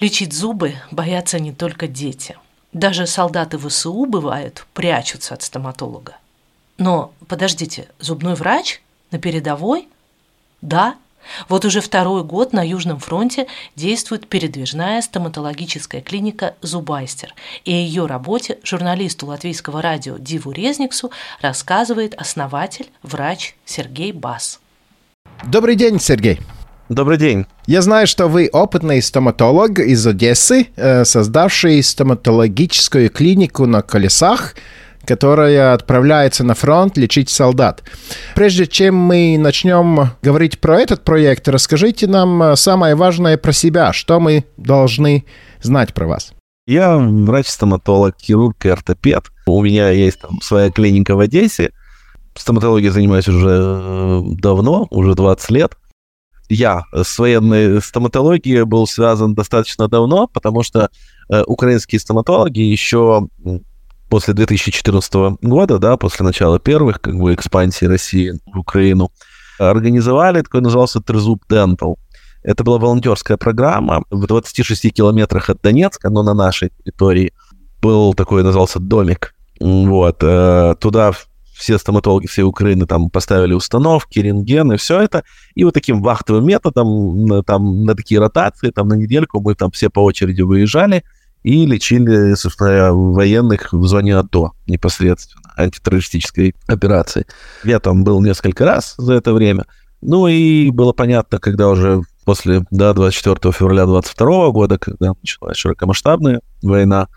Лечить зубы боятся не только дети. Даже солдаты ВСУ, бывают, прячутся от стоматолога. Но, подождите, зубной врач на передовой? Да, вот уже второй год на Южном фронте действует передвижная стоматологическая клиника «Зубайстер», и о ее работе журналисту латвийского радио Диву Резниксу рассказывает основатель, врач Сергей Бас. Добрый день, Сергей. Добрый день. Я знаю, что вы опытный стоматолог из Одессы, э, создавший стоматологическую клинику на колесах, которая отправляется на фронт лечить солдат. Прежде чем мы начнем говорить про этот проект, расскажите нам э, самое важное про себя, что мы должны знать про вас. Я врач-стоматолог, хирург и ортопед. У меня есть там своя клиника в Одессе. Стоматологией занимаюсь уже э, давно, уже 20 лет я с военной стоматологией был связан достаточно давно, потому что э, украинские стоматологи еще после 2014 года, да, после начала первых как бы экспансий России в Украину, организовали такой назывался Трезуб Dental. Это была волонтерская программа в 26 километрах от Донецка, но на нашей территории был такой, назывался домик. Вот, э, туда все стоматологи всей Украины там поставили установки, рентгены, все это. И вот таким вахтовым методом, там, на такие ротации, там, на недельку мы там все по очереди выезжали и лечили, собственно, военных в зоне АТО непосредственно, антитеррористической операции. Я там был несколько раз за это время. Ну и было понятно, когда уже после да, 24 февраля 22 года, когда началась широкомасштабная война,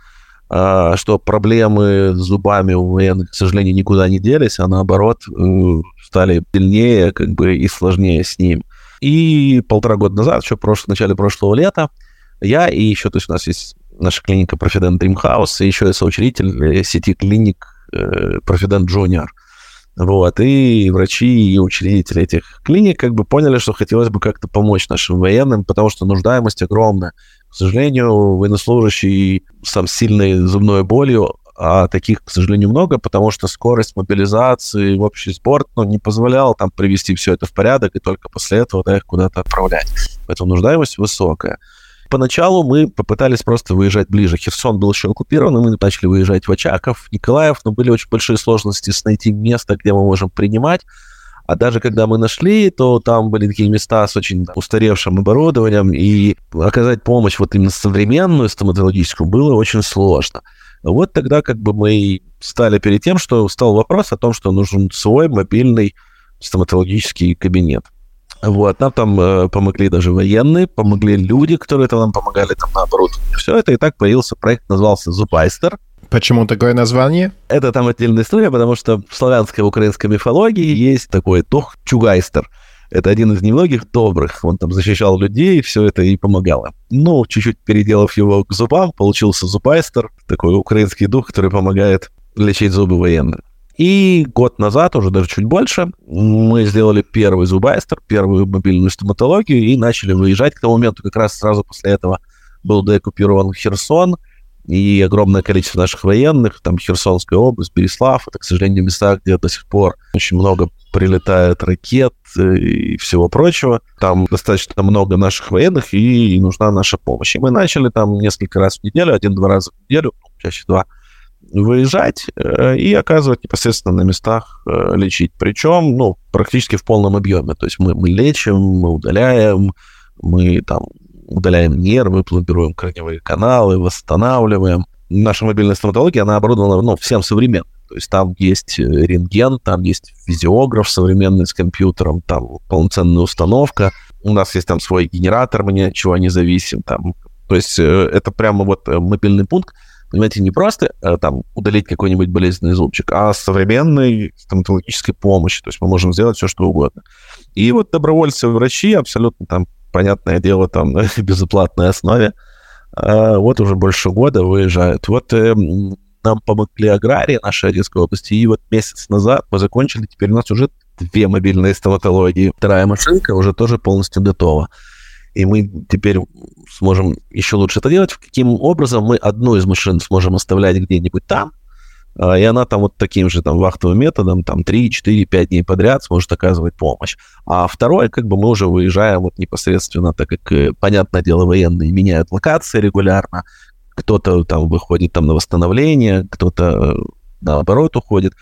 что проблемы с зубами у военных, к сожалению, никуда не делись, а наоборот э, стали сильнее как бы, и сложнее с ним. И полтора года назад, еще в, начале прошлого лета, я и еще, то есть у нас есть наша клиника Profident Dream House, и еще я соучредитель э, сети клиник э, Profident Junior. Вот, и врачи, и учредители этих клиник как бы поняли, что хотелось бы как-то помочь нашим военным, потому что нуждаемость огромная. К сожалению, военнослужащий сам сильной зубной болью, а таких, к сожалению, много, потому что скорость мобилизации в общий спорт ну, не позволяла там привести все это в порядок и только после этого да, их куда-то отправлять. Поэтому нуждаемость высокая. Поначалу мы попытались просто выезжать ближе. Херсон был еще оккупирован, и мы начали выезжать в Очаков, Николаев, но были очень большие сложности с найти место, где мы можем принимать. А даже когда мы нашли, то там были такие места с очень устаревшим оборудованием, и оказать помощь вот именно современную стоматологическую было очень сложно. Вот тогда как бы мы стали перед тем, что стал вопрос о том, что нужен свой мобильный стоматологический кабинет. Вот, нам там э, помогли даже военные, помогли люди, которые там нам помогали там на оборудовании. Все это и так появился проект, назывался Зубайстер. Почему такое название? Это там отдельная история, потому что в славянской украинской мифологии есть такой Тох Чугайстер. Это один из немногих добрых. Он там защищал людей, все это и помогало. Ну, чуть-чуть переделав его к зубам, получился зубайстер, такой украинский дух, который помогает лечить зубы военным. И год назад, уже даже чуть больше, мы сделали первый зубайстер, первую мобильную стоматологию и начали выезжать. К тому моменту как раз сразу после этого был деоккупирован Херсон, и огромное количество наших военных, там Херсонская область, Береслав, это, к сожалению, места, где до сих пор очень много прилетает ракет и всего прочего. Там достаточно много наших военных, и нужна наша помощь. И мы начали там несколько раз в неделю, один-два раза в неделю, чаще два, выезжать э, и оказывать непосредственно на местах э, лечить. Причем, ну, практически в полном объеме. То есть мы, мы лечим, мы удаляем, мы там удаляем нервы, пломбируем корневые каналы, восстанавливаем. Наша мобильная стоматология, она оборудована ну, всем современным. То есть там есть э, рентген, там есть физиограф современный с компьютером, там полноценная установка. У нас есть там свой генератор, мы ни от чего не зависим. Там. То есть это прямо вот мобильный пункт, понимаете, не просто э, там удалить какой-нибудь болезненный зубчик, а современной стоматологической помощи. То есть мы можем сделать все, что угодно. И вот добровольцы врачи абсолютно там, понятное дело, там на безоплатной основе, э, вот уже больше года выезжают. Вот э, нам помогли аграрии нашей Одесской области, и вот месяц назад мы закончили, теперь у нас уже две мобильные стоматологии. Вторая машинка уже тоже полностью готова и мы теперь сможем еще лучше это делать. Каким образом мы одну из машин сможем оставлять где-нибудь там, и она там вот таким же там вахтовым методом там 3, 4, 5 дней подряд сможет оказывать помощь. А второе, как бы мы уже выезжаем вот непосредственно, так как, э, понятное дело, военные меняют локации регулярно, кто-то там выходит там на восстановление, кто-то наоборот уходит.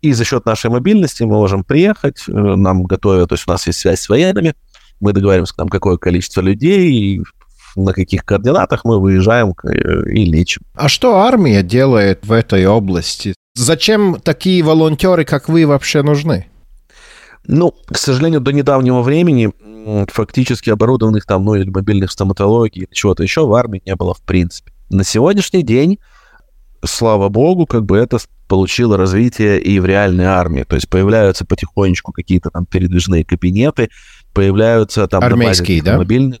И за счет нашей мобильности мы можем приехать, э, нам готовят, то есть у нас есть связь с военными, мы договариваемся, там, какое количество людей, и на каких координатах мы выезжаем э, и лечим. А что армия делает в этой области? Зачем такие волонтеры, как вы, вообще нужны? Ну, к сожалению, до недавнего времени фактически оборудованных там, ну, или мобильных стоматологий, или чего-то еще в армии не было в принципе. На сегодняшний день, слава богу, как бы это получило развитие и в реальной армии. То есть появляются потихонечку какие-то там передвижные кабинеты, появляются там... Армейские, да? Мобильные,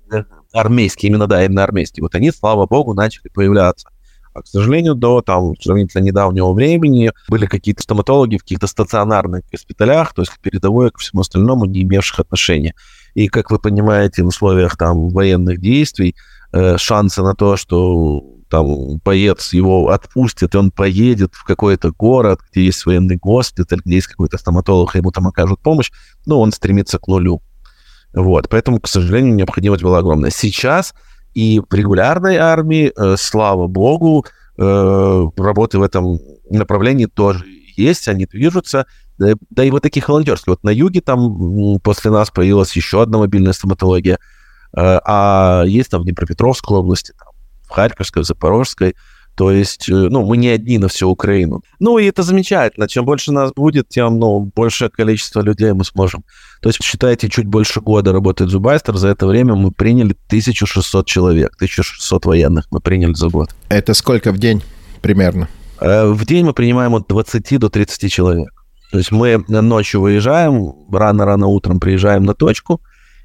армейские, именно, да, именно армейские. Вот они, слава богу, начали появляться. А, к сожалению, до там, сравнительно недавнего времени были какие-то стоматологи в каких-то стационарных госпиталях, то есть к передовой, к всему остальному, не имевших отношения. И, как вы понимаете, в условиях там военных действий э, шансы на то, что там боец его отпустит, и он поедет в какой-то город, где есть военный госпиталь, где есть какой-то стоматолог, и ему там окажут помощь, ну, он стремится к нулю. Вот, поэтому, к сожалению, необходимость была огромная. Сейчас и в регулярной армии, э, слава богу, э, работы в этом направлении тоже есть, они движутся. Да, да и вот таких волонтерских. Вот на юге там после нас появилась еще одна мобильная стоматология, э, а есть там в Днепропетровской области, там, в Харьковской, в Запорожской. То есть, э, ну, мы не одни на всю Украину. Ну, и это замечательно. Чем больше нас будет, тем, ну, большее количество людей мы сможем. То есть, считайте, чуть больше года работает Зубайстер. За это время мы приняли 1600 человек. 1600 военных мы приняли за год. Это сколько в день примерно? Э, в день мы принимаем от 20 до 30 человек. То есть мы ночью выезжаем, рано-рано утром приезжаем на точку,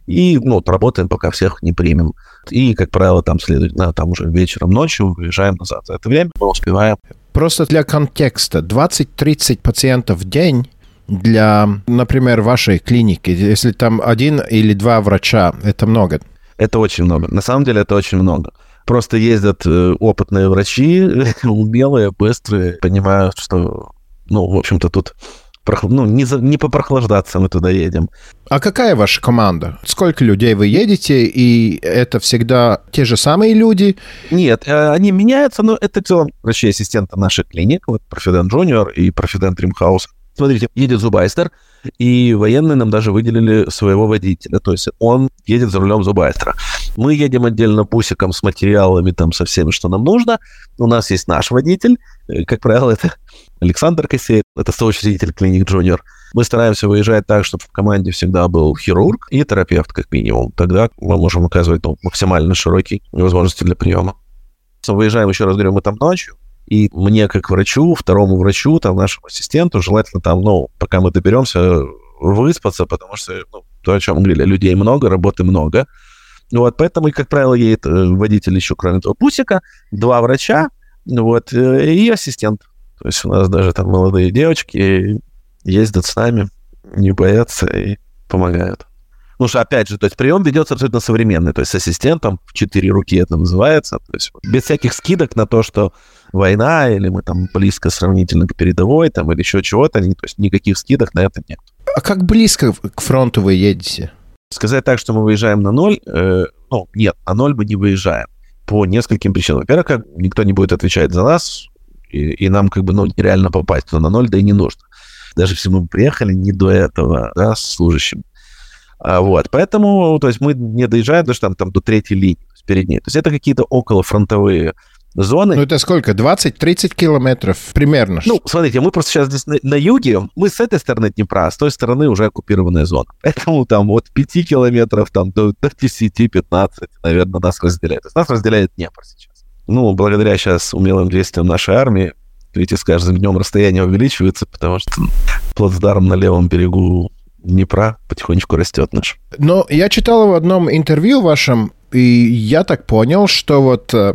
и, ну, работаем, пока всех не примем. И, как правило, там следует, да, там уже вечером, ночью выезжаем назад. За это время мы успеваем. Просто для контекста, 20-30 пациентов в день для, например, вашей клиники, если там один или два врача, это много? Это очень много. На самом деле это очень много. Просто ездят э, опытные врачи, умелые, быстрые, понимают, что, ну, в общем-то, тут ну, не, за, не попрохлаждаться мы туда едем. А какая ваша команда? Сколько людей вы едете, и это всегда те же самые люди? Нет, э, они меняются, но это в целом врачи-ассистенты наших клиник, вот Профидент Джуниор и Профидент Римхаус. Смотрите, едет Зубайстер, и военные нам даже выделили своего водителя, то есть он едет за рулем Зубайстера. Мы едем отдельно бусиком с материалами, там, со всем, что нам нужно. У нас есть наш водитель, э, как правило, это Александр Косеев, это соучредитель клиник Джуниор. Мы стараемся выезжать так, чтобы в команде всегда был хирург и терапевт, как минимум. Тогда мы можем оказывать ну, максимально широкие возможности для приема. Выезжаем, еще раз говорю, мы там ночью, и мне, как врачу, второму врачу, там, нашему ассистенту, желательно там, ну, пока мы доберемся, выспаться, потому что, ну, то, о чем говорили, людей много, работы много. Вот, поэтому, как правило, едет э, водитель еще, кроме того, пусика, два врача, вот, э, и ассистент. То есть у нас даже там молодые девочки ездят с нами, не боятся и помогают. Ну что, опять же, то есть прием ведется абсолютно современный, то есть с ассистентом в четыре руки это называется, то есть без всяких скидок на то, что война или мы там близко сравнительно к передовой там или еще чего-то, то есть никаких скидок на это нет. А как близко к фронту вы едете? Сказать так, что мы выезжаем на ноль, э, ну, нет, на ноль мы не выезжаем по нескольким причинам. Во-первых, никто не будет отвечать за нас, и, и нам как бы ну, нереально попасть туда на ноль, да и не нужно. Даже если мы приехали не до этого, да, с служащим. А, вот, поэтому, то есть мы не доезжаем даже там, там до третьей линии, перед ней. То есть это какие-то околофронтовые зоны. Ну, это сколько? 20-30 километров примерно? Ну, смотрите, мы просто сейчас здесь на, на юге, мы с этой стороны Днепра, а с той стороны уже оккупированная зона. Поэтому там от 5 километров там, до, до 10-15, наверное, нас разделяет. То есть нас разделяет Днепр сейчас ну, благодаря сейчас умелым действиям нашей армии, видите, с каждым днем расстояние увеличивается, потому что плацдарм на левом берегу Днепра потихонечку растет наш. Но я читал в одном интервью вашем, и я так понял, что вот э,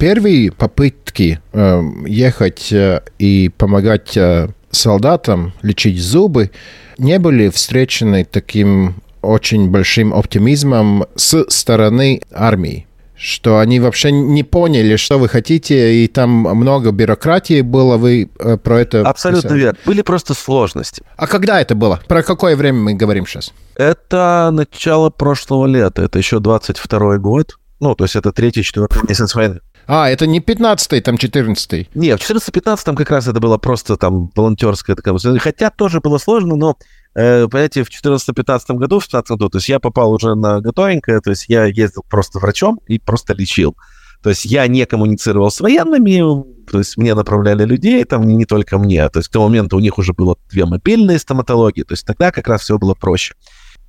первые попытки э, ехать э, и помогать э, солдатам лечить зубы не были встречены таким очень большим оптимизмом с стороны армии что они вообще не поняли, что вы хотите, и там много бюрократии было, вы э, про это... Абсолютно писали. верно. Были просто сложности. А когда это было? Про какое время мы говорим сейчас? Это начало прошлого лета, это еще 22 год. Ну, то есть это третий, четвертый месяц войны. А, это не 15-й, там 14-й. Не, в 14-15 там как раз это было просто там волонтерская такая... Хотя тоже было сложно, но Э, понимаете, в 2014-2015 году, в 2015 году, то есть я попал уже на готовенькое, то есть я ездил просто врачом и просто лечил. То есть я не коммуницировал с военными, то есть мне направляли людей, там не только мне. То есть к тому моменту у них уже было две мобильные стоматологии, то есть тогда как раз все было проще.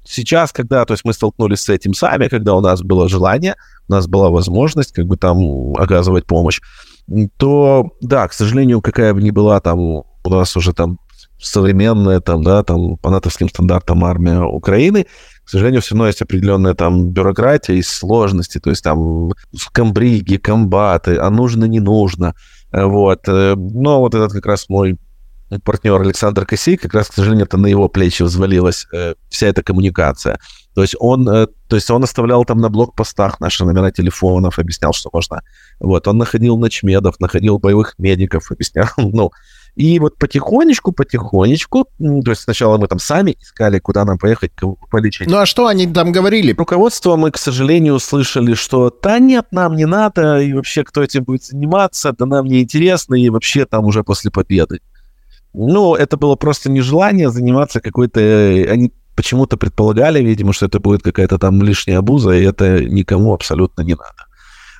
Сейчас, когда то есть мы столкнулись с этим сами, когда у нас было желание, у нас была возможность как бы там оказывать помощь, то да, к сожалению, какая бы ни была там у нас уже там современная, там, да, там, по натовским стандартам армия Украины, к сожалению, все равно есть определенная там бюрократия и сложности, то есть там комбриги, комбаты, а нужно, не нужно, вот. Э, но вот этот как раз мой партнер Александр Косей, как раз, к сожалению, это на его плечи взвалилась э, вся эта коммуникация. То есть он, э, то есть он оставлял там на блокпостах наши номера телефонов, объяснял, что можно. Вот, он находил ночмедов, находил боевых медиков, объяснял, ну, и вот потихонечку, потихонечку, то есть сначала мы там сами искали, куда нам поехать, кого полечить. Ну а что они там говорили? Руководство мы, к сожалению, услышали, что да нет, нам не надо, и вообще кто этим будет заниматься, да нам не интересно, и вообще там уже после победы. Ну, это было просто нежелание заниматься какой-то... Они почему-то предполагали, видимо, что это будет какая-то там лишняя обуза, и это никому абсолютно не надо.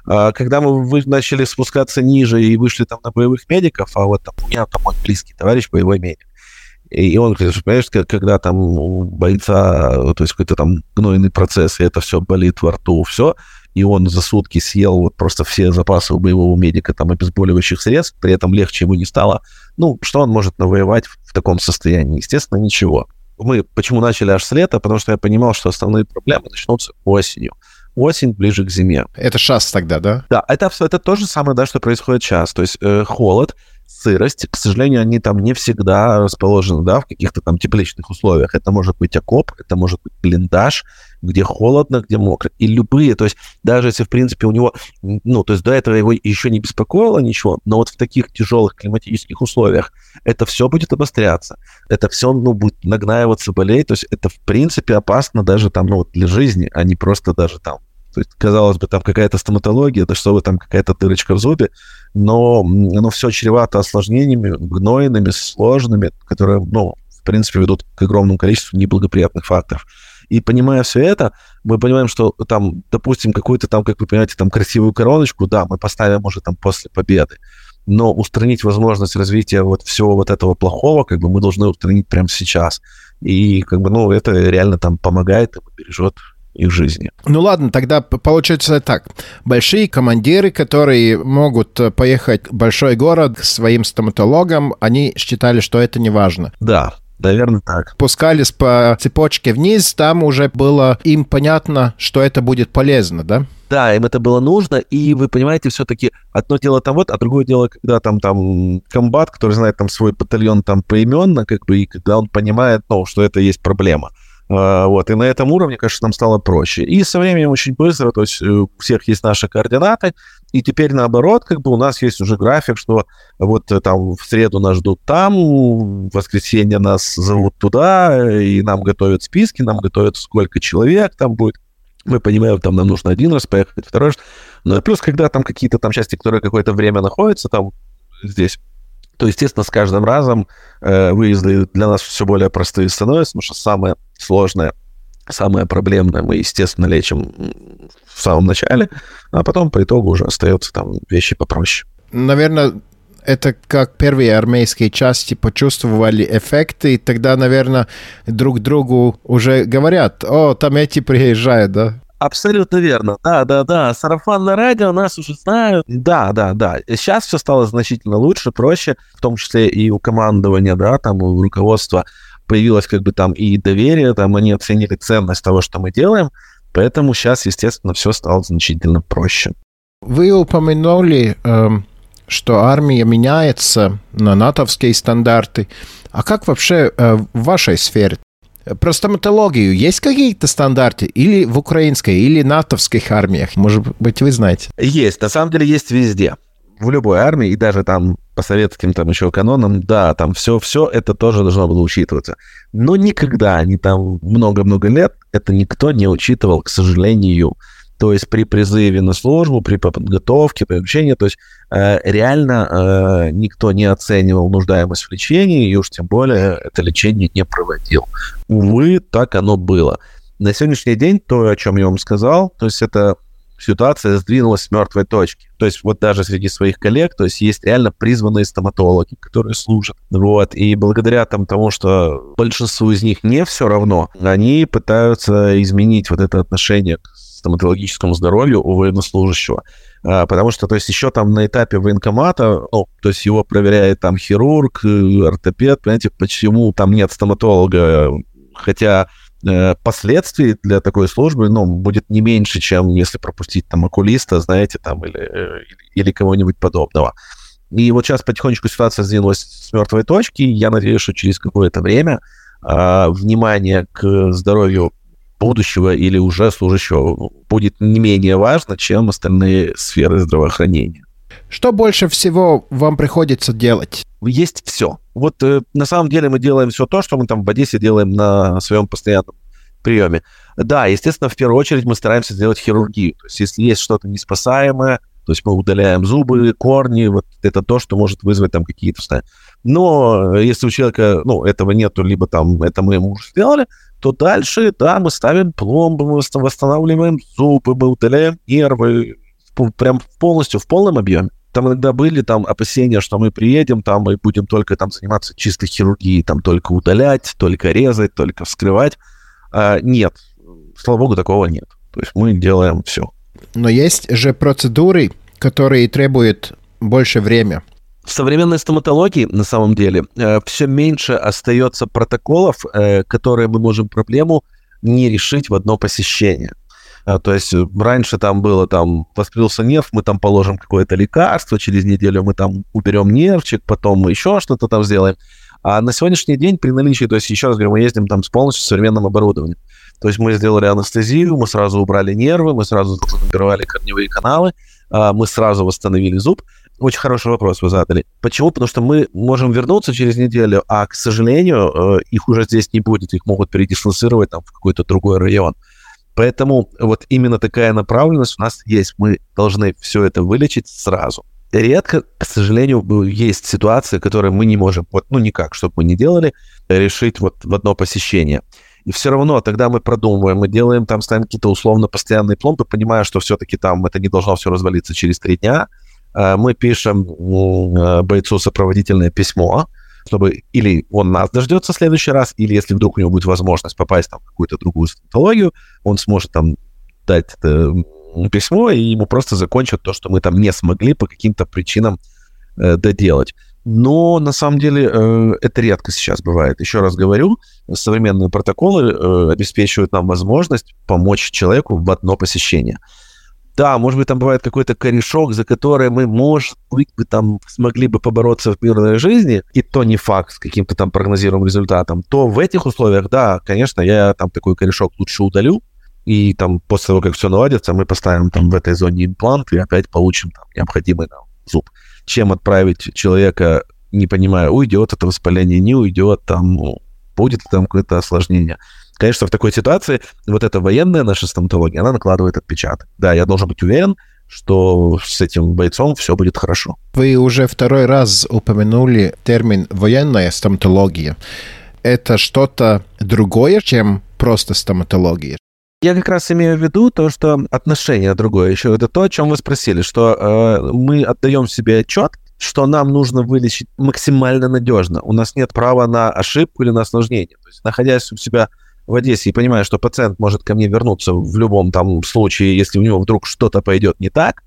А, когда мы вы начали спускаться ниже и вышли там на боевых медиков, а вот там у меня там мой близкий товарищ боевой медик, и он говорит, понимаешь, когда там у бойца, то есть какой-то там гнойный процесс, и это все болит во рту, все, и он за сутки съел вот просто все запасы у боевого медика там обезболивающих средств, при этом легче ему не стало. Ну, что он может навоевать в таком состоянии? Естественно, ничего. Мы почему начали аж с лета? Потому что я понимал, что основные проблемы начнутся осенью осень ближе к зиме. Это сейчас тогда, да? Да, это, это то же самое, да, что происходит сейчас. То есть э, холод, сырость, к сожалению, они там не всегда расположены, да, в каких-то там тепличных условиях. Это может быть окоп, это может быть блиндаж, где холодно, где мокро. И любые, то есть даже если, в принципе, у него, ну, то есть до этого его еще не беспокоило ничего, но вот в таких тяжелых климатических условиях это все будет обостряться, это все, ну, будет нагнаиваться, болеть, то есть это, в принципе, опасно даже там, ну, для жизни, а не просто даже там то есть, казалось бы, там какая-то стоматология, да что вы там, какая-то дырочка в зубе, но оно все чревато осложнениями, гнойными, сложными, которые, ну, в принципе, ведут к огромному количеству неблагоприятных факторов. И понимая все это, мы понимаем, что там, допустим, какую-то там, как вы понимаете, там красивую короночку, да, мы поставим уже там после победы. Но устранить возможность развития вот всего вот этого плохого, как бы мы должны устранить прямо сейчас. И как бы, ну, это реально там помогает и бережет их жизни. Ну ладно, тогда получается так. Большие командиры, которые могут э, поехать в большой город к своим стоматологам, они считали, что это не важно. Да, Наверное, так. Пускались по цепочке вниз, там уже было им понятно, что это будет полезно, да? Да, им это было нужно, и вы понимаете, все-таки одно дело там вот, а другое дело, когда там там комбат, который знает там свой батальон там поименно, как бы, и когда он понимает, ну, что это есть проблема. А, вот, и на этом уровне, конечно, нам стало проще. И со временем очень быстро, то есть э, у всех есть наши координаты, и теперь наоборот, как бы у нас есть уже график, что вот э, там в среду нас ждут там, в воскресенье нас зовут туда, и нам готовят списки, нам готовят сколько человек там будет. Мы понимаем, там нам нужно один раз поехать, второй раз. Ну плюс, когда там какие-то там части, которые какое-то время находятся там здесь, то, естественно, с каждым разом э, выезды для нас все более простые становятся, потому что самое сложное, самое проблемное мы, естественно, лечим в самом начале, а потом по итогу уже остаются там вещи попроще. Наверное, это как первые армейские части почувствовали эффекты, и тогда, наверное, друг другу уже говорят, о, там эти приезжают, да? Абсолютно верно. Да, да, да. Сарафанное радио нас уже знают. Да, да, да. Сейчас все стало значительно лучше, проще, в том числе и у командования, да, там у руководства появилось как бы там и доверие, там они оценили ценность того, что мы делаем, поэтому сейчас, естественно, все стало значительно проще. Вы упомянули, эм, что армия меняется на натовские стандарты. А как вообще э, в вашей сфере? Про стоматологию есть какие-то стандарты? Или в украинской, или натовских армиях? Может быть, вы знаете? Есть. На самом деле есть везде. В любой армии, и даже там по советским там еще канонам, да, там все, все это тоже должно было учитываться. Но никогда, не там много-много лет, это никто не учитывал, к сожалению. То есть при призыве на службу, при подготовке, при обучении, то есть э, реально э, никто не оценивал нуждаемость в лечении, и уж тем более это лечение не проводил. Увы, так оно было. На сегодняшний день то, о чем я вам сказал, то есть это ситуация сдвинулась с мертвой точки. То есть вот даже среди своих коллег, то есть есть реально призванные стоматологи, которые служат. Вот, и благодаря там, тому, что большинству из них не все равно, они пытаются изменить вот это отношение к стоматологическому здоровью у военнослужащего. А, потому что, то есть, еще там на этапе военкомата, ну, то есть его проверяет там хирург, э, ортопед, понимаете, почему там нет стоматолога, хотя э, последствий для такой службы, ну, будет не меньше, чем если пропустить там окулиста, знаете, там, или, э, или кого-нибудь подобного. И вот сейчас потихонечку ситуация сдвинулась с мертвой точки. Я надеюсь, что через какое-то время э, внимание к здоровью будущего или уже служащего будет не менее важно, чем остальные сферы здравоохранения. Что больше всего вам приходится делать? Есть все. Вот э, на самом деле мы делаем все то, что мы там в Одессе делаем на своем постоянном приеме. Да, естественно, в первую очередь мы стараемся сделать хирургию. То есть если есть что-то неспасаемое, то есть мы удаляем зубы, корни, вот это то, что может вызвать там какие-то состояния. Но если у человека, ну, этого нету, либо там это мы ему уже сделали, то дальше, да, мы ставим пломбы, мы восстанавливаем зубы, мы удаляем нервы, прям полностью, в полном объеме. Там иногда были там опасения, что мы приедем там и будем только там заниматься чистой хирургией, там только удалять, только резать, только вскрывать. А, нет, слава богу, такого нет. То есть мы делаем все. Но есть же процедуры, которые требуют больше времени. В современной стоматологии, на самом деле, э, все меньше остается протоколов, э, которые мы можем проблему не решить в одно посещение. Э, то есть раньше там было, там, воспалился нерв, мы там положим какое-то лекарство, через неделю мы там уберем нервчик, потом мы еще что-то там сделаем. А на сегодняшний день при наличии, то есть еще раз говорю, мы ездим там с полностью современным оборудованием. То есть мы сделали анестезию, мы сразу убрали нервы, мы сразу набивали корневые каналы, мы сразу восстановили зуб. Очень хороший вопрос вы задали. Почему? Потому что мы можем вернуться через неделю, а, к сожалению, э, их уже здесь не будет, их могут передислоцировать там в какой-то другой район. Поэтому вот именно такая направленность у нас есть. Мы должны все это вылечить сразу. Редко, к сожалению, есть ситуации, которые мы не можем, вот, ну никак, чтобы мы не делали, решить вот в одно посещение. И все равно тогда мы продумываем, мы делаем там, ставим какие-то условно постоянные пломбы, понимая, что все-таки там это не должно все развалиться через три дня, Э, мы пишем э, бойцу сопроводительное письмо, чтобы или он нас дождется в следующий раз, или если вдруг у него будет возможность попасть там, в какую-то другую стоматологию, он сможет там дать это письмо, и ему просто закончат то, что мы там не смогли по каким-то причинам э, доделать. Но на самом деле э, это редко сейчас бывает. Еще раз говорю, современные протоколы э, обеспечивают нам возможность помочь человеку в одно посещение. Да, может быть, там бывает какой-то корешок, за который мы, может быть, бы там смогли бы побороться в мирной жизни, и то не факт с каким-то там прогнозируемым результатом, то в этих условиях, да, конечно, я там такой корешок лучше удалю, и там после того, как все наладится, мы поставим там в этой зоне имплант и опять получим там необходимый нам зуб. Чем отправить человека, не понимая, уйдет это воспаление, не уйдет, там, ну, будет там какое-то осложнение. Конечно, в такой ситуации вот эта военная наша стоматология, она накладывает отпечаток. Да, я должен быть уверен, что с этим бойцом все будет хорошо. Вы уже второй раз упомянули термин «военная стоматология». Это что-то другое, чем просто стоматология? Я как раз имею в виду то, что отношение другое. Еще это то, о чем вы спросили, что э, мы отдаем себе отчет, что нам нужно вылечить максимально надежно. У нас нет права на ошибку или на осложнение. То есть, находясь у себя в Одессе и понимаю, что пациент может ко мне вернуться в любом там случае, если у него вдруг что-то пойдет не так,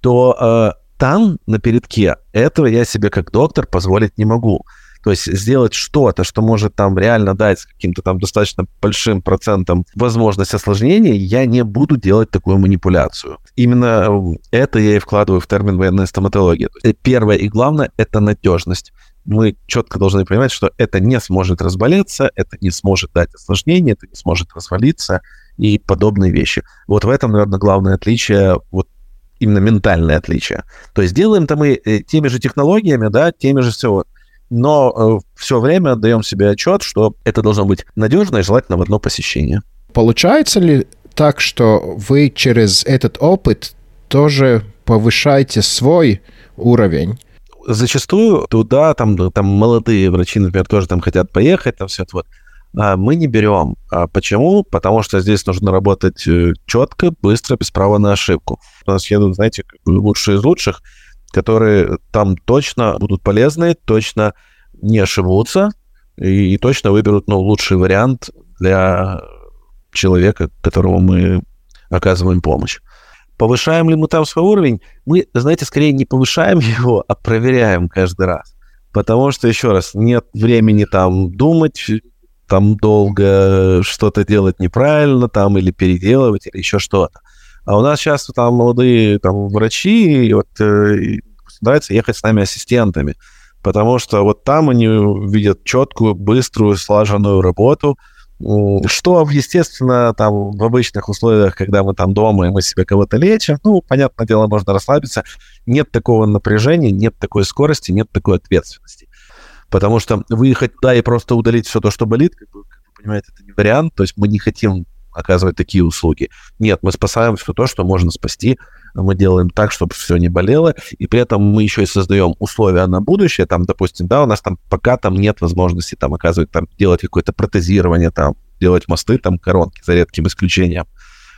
то э, там, на передке, этого я себе как доктор позволить не могу. То есть сделать что-то, что может там реально дать каким-то там достаточно большим процентом возможность осложнения, я не буду делать такую манипуляцию. Именно это я и вкладываю в термин военная стоматология. Первое и главное — это надежность мы четко должны понимать, что это не сможет разболеться, это не сможет дать осложнения, это не сможет развалиться и подобные вещи. Вот в этом, наверное, главное отличие, вот именно ментальное отличие. То есть делаем-то мы э, теми же технологиями, да, теми же все, но э, все время отдаем себе отчет, что это должно быть надежно и желательно в одно посещение. Получается ли так, что вы через этот опыт тоже повышаете свой уровень? Зачастую туда там, там молодые врачи, например, тоже там хотят поехать, там все это вот. А мы не берем. А почему? Потому что здесь нужно работать э, четко, быстро, без права на ошибку. У нас едут, знаете, лучшие из лучших, которые там точно будут полезны, точно не ошибутся и, и точно выберут ну, лучший вариант для человека, которому мы оказываем помощь. Повышаем ли мы там свой уровень? Мы, знаете, скорее не повышаем его, а проверяем каждый раз. Потому что, еще раз, нет времени там думать, там долго что-то делать неправильно, там или переделывать, или еще что-то. А у нас сейчас там молодые там, врачи, и вот э, нравится ехать с нами ассистентами, потому что вот там они видят четкую, быструю, слаженную работу, что, естественно, там в обычных условиях, когда мы там дома и мы себе кого-то лечим, ну, понятное дело, можно расслабиться. Нет такого напряжения, нет такой скорости, нет такой ответственности. Потому что выехать туда и просто удалить все то, что болит, как вы понимаете, это не вариант. То есть мы не хотим оказывать такие услуги. Нет, мы спасаем все то, что можно спасти мы делаем так, чтобы все не болело, и при этом мы еще и создаем условия на будущее, там, допустим, да, у нас там пока там нет возможности там оказывать, там, делать какое-то протезирование, там, делать мосты, там, коронки, за редким исключением.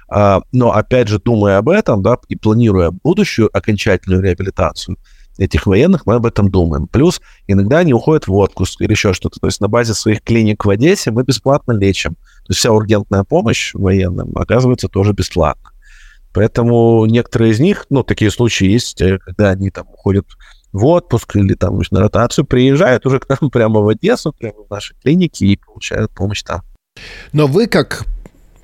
А, но, опять же, думая об этом, да, и планируя будущую окончательную реабилитацию, этих военных, мы об этом думаем. Плюс иногда они уходят в отпуск или еще что-то. То есть на базе своих клиник в Одессе мы бесплатно лечим. То есть вся ургентная помощь военным оказывается тоже бесплатно. Поэтому некоторые из них, ну, такие случаи есть, э, когда они там уходят в отпуск или там на ротацию, приезжают уже к нам прямо в Одессу, прямо в наши клиники и получают помощь там. Но вы как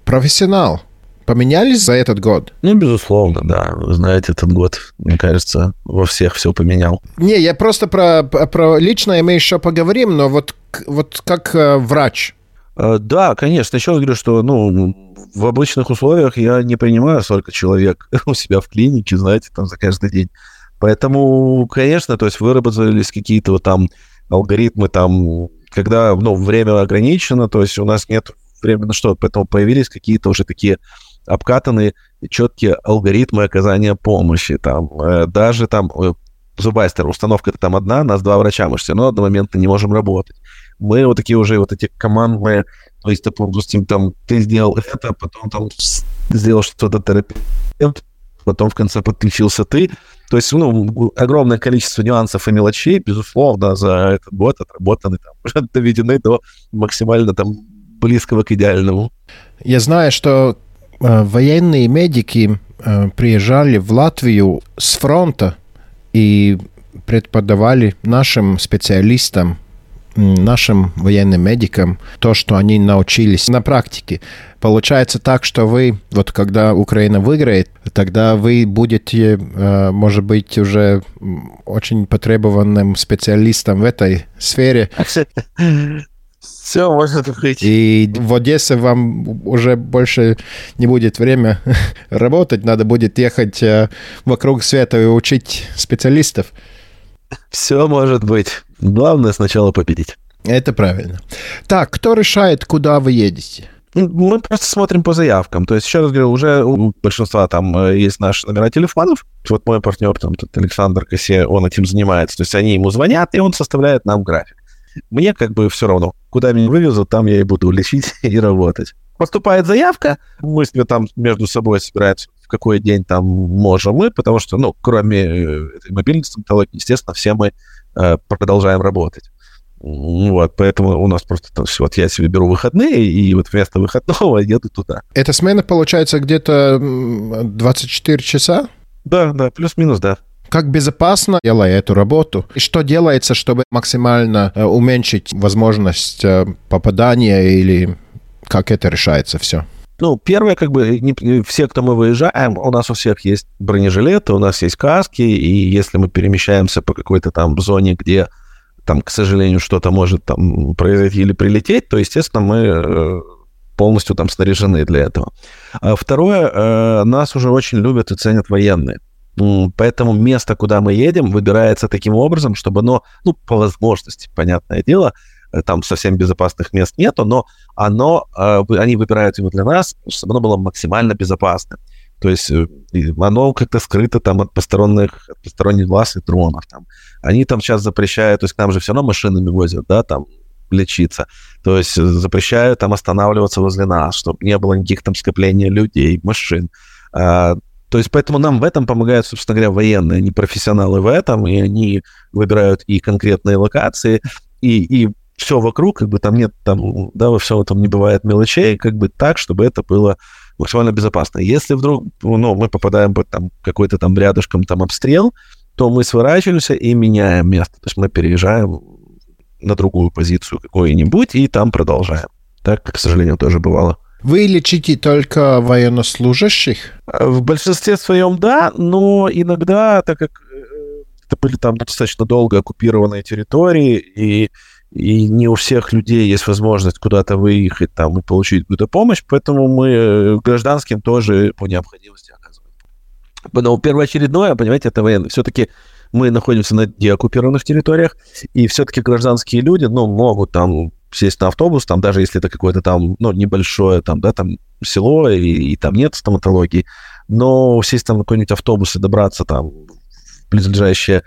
профессионал поменялись за этот год? Ну, безусловно, да. Вы знаете, этот год, мне кажется, во всех все поменял. Не, я просто про, про личное мы еще поговорим, но вот, вот как э, врач, да, конечно. Еще раз говорю, что ну, в обычных условиях я не принимаю столько человек у себя в клинике, знаете, там за каждый день. Поэтому, конечно, то есть выработались какие-то вот там алгоритмы, там, когда ну, время ограничено, то есть у нас нет времени на что, поэтому появились какие-то уже такие обкатанные четкие алгоритмы оказания помощи. Там, э, даже там э, зубайстер, установка-то там одна, нас два врача, мы все равно одномоментно не можем работать мы вот такие уже вот эти командные, то есть, допустим, там, ты сделал это, потом там сделал что-то терапевт, потом в конце подключился ты. То есть, ну, огромное количество нюансов и мелочей, безусловно, за этот год отработаны, там, уже доведены до максимально там близкого к идеальному. Я знаю, что э, военные медики э, приезжали в Латвию с фронта и преподавали нашим специалистам нашим военным медикам то, что они научились на практике. Получается так, что вы, вот когда Украина выиграет, тогда вы будете, э, может быть, уже очень потребованным специалистом в этой сфере. Все может быть. И в Одессе вам уже больше не будет время работать, надо будет ехать э, вокруг света и учить специалистов. Все может быть. Главное сначала победить. Это правильно. Так, кто решает, куда вы едете? Ну, мы просто смотрим по заявкам. То есть, еще раз говорю, уже у большинства там э, есть наши номера телефонов. Вот мой партнер, там, тут Александр Косе, он этим занимается. То есть, они ему звонят, и он составляет нам график. Мне как бы все равно. Куда меня вывезут, там я и буду лечить и работать. Поступает заявка, мы себе там между собой собираемся, в какой день там можем мы, потому что, ну, кроме э, этой мобильной стоматологии, естественно, все мы э, продолжаем работать. Вот, поэтому у нас просто то есть, вот я себе беру выходные, и вот вместо выходного еду туда. Эта смена получается где-то 24 часа? Да, да, плюс-минус, да. Как безопасно делая эту работу? И что делается, чтобы максимально э, уменьшить возможность э, попадания или как это решается все? Ну, первое, как бы, не, все, кто мы выезжаем, у нас у всех есть бронежилеты, у нас есть каски, и если мы перемещаемся по какой-то там зоне, где там, к сожалению, что-то может там произойти или прилететь, то, естественно, мы э, полностью там снаряжены для этого. А второе, э, нас уже очень любят и ценят военные. Поэтому место, куда мы едем, выбирается таким образом, чтобы оно, ну, по возможности, понятное дело, там совсем безопасных мест нету, но оно, они выбирают его для нас, чтобы оно было максимально безопасным. То есть оно как-то скрыто там от посторонних, от посторонних глаз и дронов. Там. Они там сейчас запрещают, то есть к нам же все равно машинами возят, да, там лечиться. То есть запрещают там останавливаться возле нас, чтобы не было никаких там скоплений людей, машин. А, то есть поэтому нам в этом помогают, собственно говоря, военные, они профессионалы в этом, и они выбирают и конкретные локации, и, и все вокруг, как бы там нет там, да, во всем этом не бывает мелочей, как бы так, чтобы это было максимально безопасно. Если вдруг ну, мы попадаем под там, какой-то там рядышком там обстрел, то мы сворачиваемся и меняем место. То есть мы переезжаем на другую позицию какую-нибудь и там продолжаем. Так, к сожалению, тоже бывало. Вы лечите только военнослужащих? В большинстве своем да, но иногда, так как э, это были там достаточно долго оккупированные территории, и и не у всех людей есть возможность куда-то выехать там и получить какую-то помощь, поэтому мы э, гражданским тоже по необходимости оказываем. Но первоочередное, понимаете, это военные. Все-таки мы находимся на деоккупированных территориях, и все-таки гражданские люди, ну, могут там сесть на автобус, там даже если это какое-то там, ну, небольшое там, да, там село, и, и там нет стоматологии, но сесть там на какой-нибудь автобус и добраться там в близлежащее Э,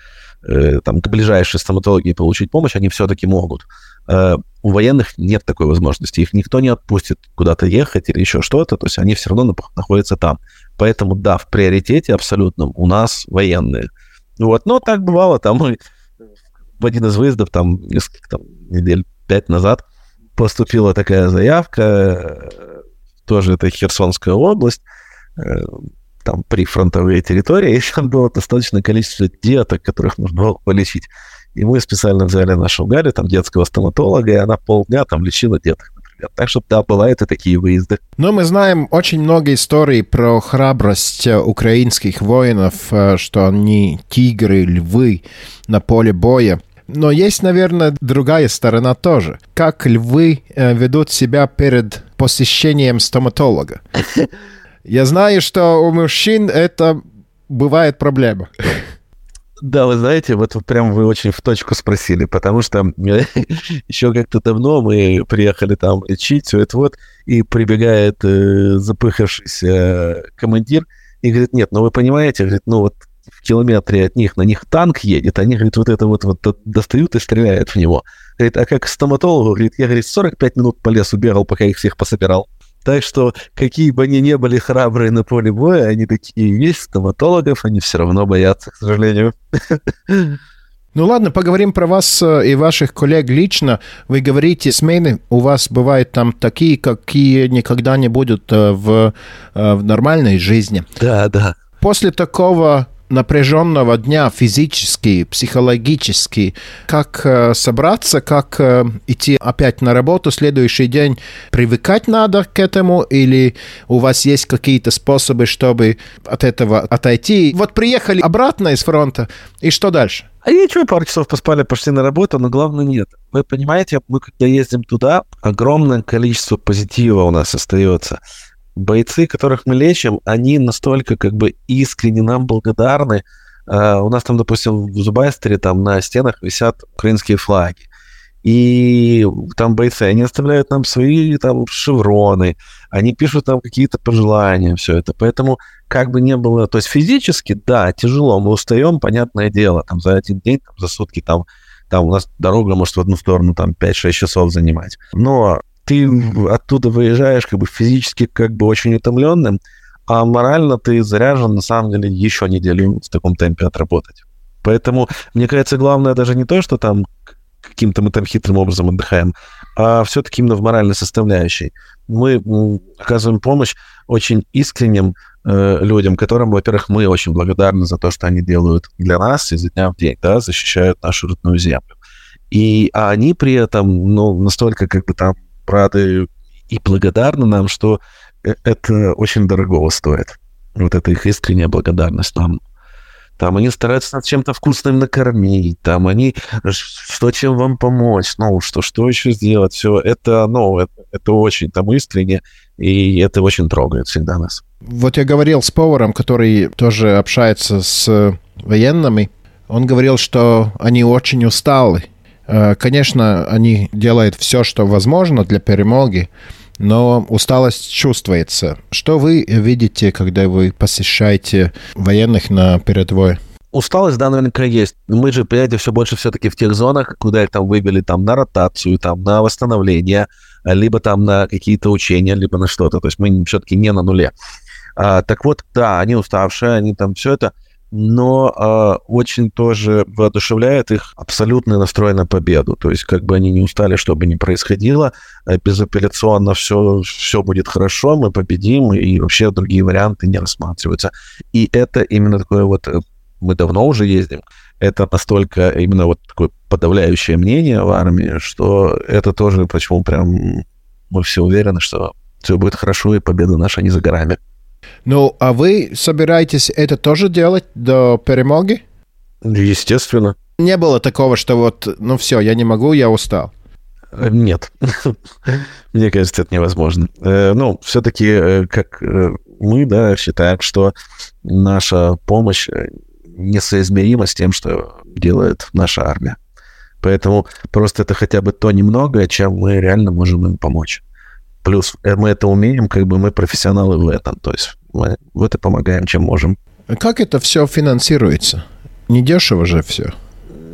там, к ближайшей стоматологии получить помощь, они все-таки могут. Э, у военных нет такой возможности. Их никто не отпустит куда-то ехать или еще что-то, то есть они все равно находятся там. Поэтому, да, в приоритете абсолютном у нас военные. Вот, но так бывало, там в один из выездов, там, несколько там, недель пять назад поступила такая заявка, э, тоже это Херсонская область, там прифронтовые территории, и там было достаточное количество деток, которых нужно было полечить. И мы специально взяли нашу Галю, там, детского стоматолога, и она полдня там лечила деток, например. Так что, да, бывают и такие выезды. Но мы знаем очень много историй про храбрость э, украинских воинов, э, что они тигры, львы на поле боя. Но есть, наверное, другая сторона тоже. Как львы э, ведут себя перед посещением стоматолога. Я знаю, что у мужчин это бывает проблема. Да, вы знаете, вот прям вы очень в точку спросили, потому что еще как-то давно мы приехали там лечить, все это вот, и прибегает э, запыхавшийся командир и говорит, нет, ну вы понимаете, говорит, ну вот в километре от них на них танк едет, они, говорит, вот это вот, вот достают и стреляют в него. Говорит, а как стоматолог, говорит, я, говорит, 45 минут по лесу бегал, пока их всех пособирал. Так что, какие бы они ни были храбрые на поле боя, они такие есть, стоматологов, они все равно боятся, к сожалению. Ну ладно, поговорим про вас э, и ваших коллег лично. Вы говорите, смены у вас бывают там такие, какие никогда не будут э, в, э, в нормальной жизни. Да, да. После такого напряженного дня физически, психологически, как э, собраться, как э, идти опять на работу следующий день, привыкать надо к этому или у вас есть какие-то способы, чтобы от этого отойти? Вот приехали обратно из фронта, и что дальше? А ничего, пару часов поспали, пошли на работу, но главное нет. Вы понимаете, мы когда ездим туда, огромное количество позитива у нас остается бойцы, которых мы лечим, они настолько как бы искренне нам благодарны. Uh, у нас там, допустим, в Зубайстере там на стенах висят украинские флаги. И там бойцы, они оставляют нам свои там шевроны, они пишут там какие-то пожелания, все это. Поэтому как бы не было, то есть физически, да, тяжело, мы устаем, понятное дело, там за один день, там, за сутки там, там у нас дорога может в одну сторону там 5-6 часов занимать. Но ты оттуда выезжаешь как бы физически как бы очень утомленным, а морально ты заряжен, на самом деле, еще неделю в таком темпе отработать. Поэтому, мне кажется, главное даже не то, что там каким-то мы там хитрым образом отдыхаем, а все-таки именно в моральной составляющей. Мы оказываем помощь очень искренним э, людям, которым, во-первых, мы очень благодарны за то, что они делают для нас изо дня в день, да, защищают нашу родную землю. И а они при этом, ну, настолько как бы там рады и благодарны нам, что э, это очень дорого стоит. Вот эта их искренняя благодарность нам. Там они стараются над чем-то вкусным накормить, там они что чем вам помочь, ну что что еще сделать, все это, ну это, это очень там искренне и это очень трогает всегда нас. Вот я говорил с поваром, который тоже общается с военными. Он говорил, что они очень усталы. Э, конечно, они делают все, что возможно для перемоги, но усталость чувствуется. Что вы видите, когда вы посещаете военных на передовой? Усталость, да, наверняка есть. Мы же, понимаете, все больше все-таки в тех зонах, куда их там вывели там на ротацию, там на восстановление, либо там на какие-то учения, либо на что-то. То есть мы все-таки не на нуле. А, так вот, да, они уставшие, они там все это но э, очень тоже воодушевляет их абсолютный настрой на победу. То есть как бы они не устали, что бы ни происходило, э, безапелляционно все, все будет хорошо, мы победим, и вообще другие варианты не рассматриваются. И это именно такое вот, э, мы давно уже ездим, это настолько именно вот такое подавляющее мнение в армии, что это тоже почему прям мы все уверены, что все будет хорошо, и победа наша не за горами. Ну, а вы собираетесь это тоже делать до перемоги? Естественно. Не было такого, что вот, ну все, я не могу, я устал. Э, нет. Мне кажется, это невозможно. Э, ну, все-таки, э, как мы, да, считаем, что наша помощь несоизмерима с тем, что делает наша армия. Поэтому просто это хотя бы то немногое, чем мы реально можем им помочь. Плюс мы это умеем, как бы мы профессионалы в этом. То есть мы в это помогаем, чем можем. Как это все финансируется? Недешево же все.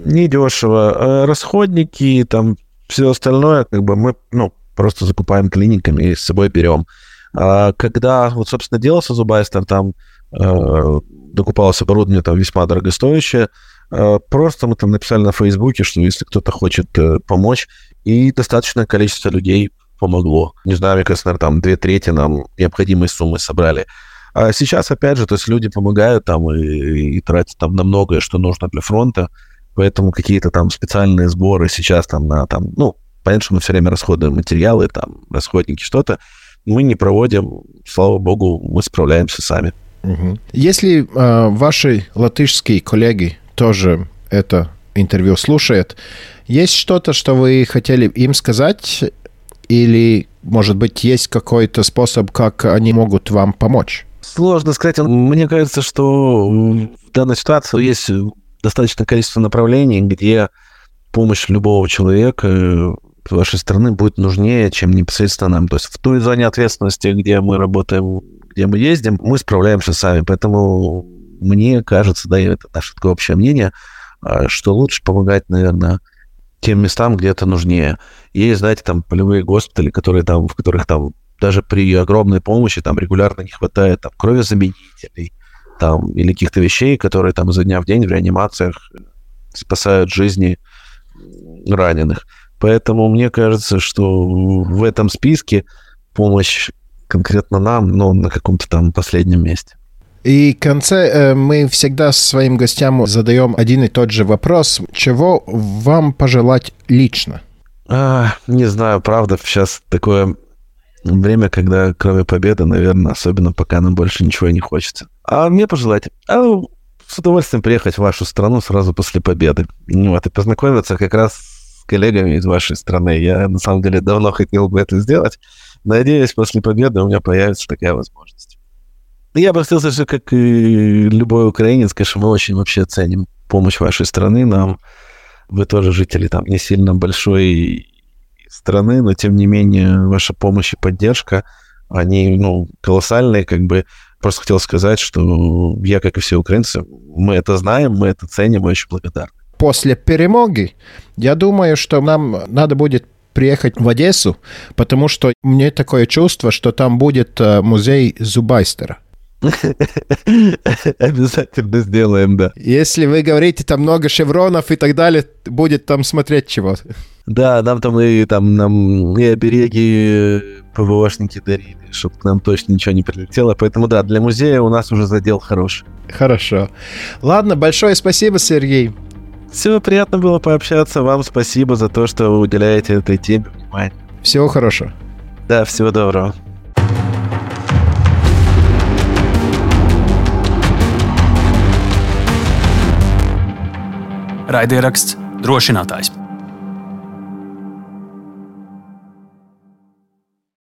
Недешево. Э, расходники, там все остальное, как бы мы, ну, просто закупаем клиниками и с собой берем. А когда, вот, собственно, делался Зубайстер, там э, докупалось оборудование там весьма дорогостоящее, э, просто мы там написали на Фейсбуке, что если кто-то хочет э, помочь, и достаточное количество людей помогло. Не знаю, мне кажется, наверное, там две трети нам необходимой суммы собрали. А сейчас, опять же, то есть люди помогают там и, и тратят там на многое, что нужно для фронта, поэтому какие-то там специальные сборы сейчас там на там, ну, понятно, что мы все время расходуем материалы, там, расходники, что-то, мы не проводим, слава богу, мы справляемся сами. Угу. Если э, ваши латышские коллеги тоже это интервью слушают, есть что-то, что вы хотели им сказать или, может быть, есть какой-то способ, как они могут вам помочь? Сложно сказать. Мне кажется, что в данной ситуации есть достаточное количество направлений, где помощь любого человека с вашей стороны будет нужнее, чем непосредственно нам. То есть в той зоне ответственности, где мы работаем, где мы ездим, мы справляемся сами. Поэтому мне кажется, да, и это наше такое общее мнение, а, что лучше помогать, наверное, тем местам, где это нужнее. Есть, знаете, там полевые госпитали, которые там, в которых там даже при огромной помощи там регулярно не хватает там кровезаменителей там, или каких-то вещей, которые там изо дня в день в реанимациях спасают жизни раненых. Поэтому мне кажется, что в этом списке помощь конкретно нам, но на каком-то там последнем месте. И в конце э, мы всегда своим гостям задаем один и тот же вопрос. Чего вам пожелать лично? А, не знаю, правда, сейчас такое время, когда кроме победы, наверное, особенно пока нам больше ничего не хочется. А мне пожелать? А, с удовольствием приехать в вашу страну сразу после победы. Ну, вот, и познакомиться как раз с коллегами из вашей страны. Я, на самом деле, давно хотел бы это сделать. Надеюсь, после победы у меня появится такая возможность. Ну, я обратился же, как и любой украинец, конечно, мы очень вообще ценим помощь вашей страны нам. Вы тоже жители там не сильно большой страны, но тем не менее ваша помощь и поддержка, они, ну, колоссальные, как бы. Просто хотел сказать, что я, как и все украинцы, мы это знаем, мы это ценим и очень благодарны. После перемоги, я думаю, что нам надо будет приехать в Одессу, потому что мне такое чувство, что там будет э, музей Зубайстера. Обязательно сделаем, да. Если вы говорите, там много шевронов и так далее, будет там смотреть чего. Да, нам там и там нам и обереги ПВОшники дарили, чтобы к нам точно ничего не прилетело. Поэтому да, для музея у нас уже задел хороший. Хорошо. Ладно, большое спасибо, Сергей. Все, приятно было пообщаться. Вам спасибо за то, что вы уделяете этой теме внимание. Всего хорошего. Да, всего доброго. Raidieraksts drošinātājs.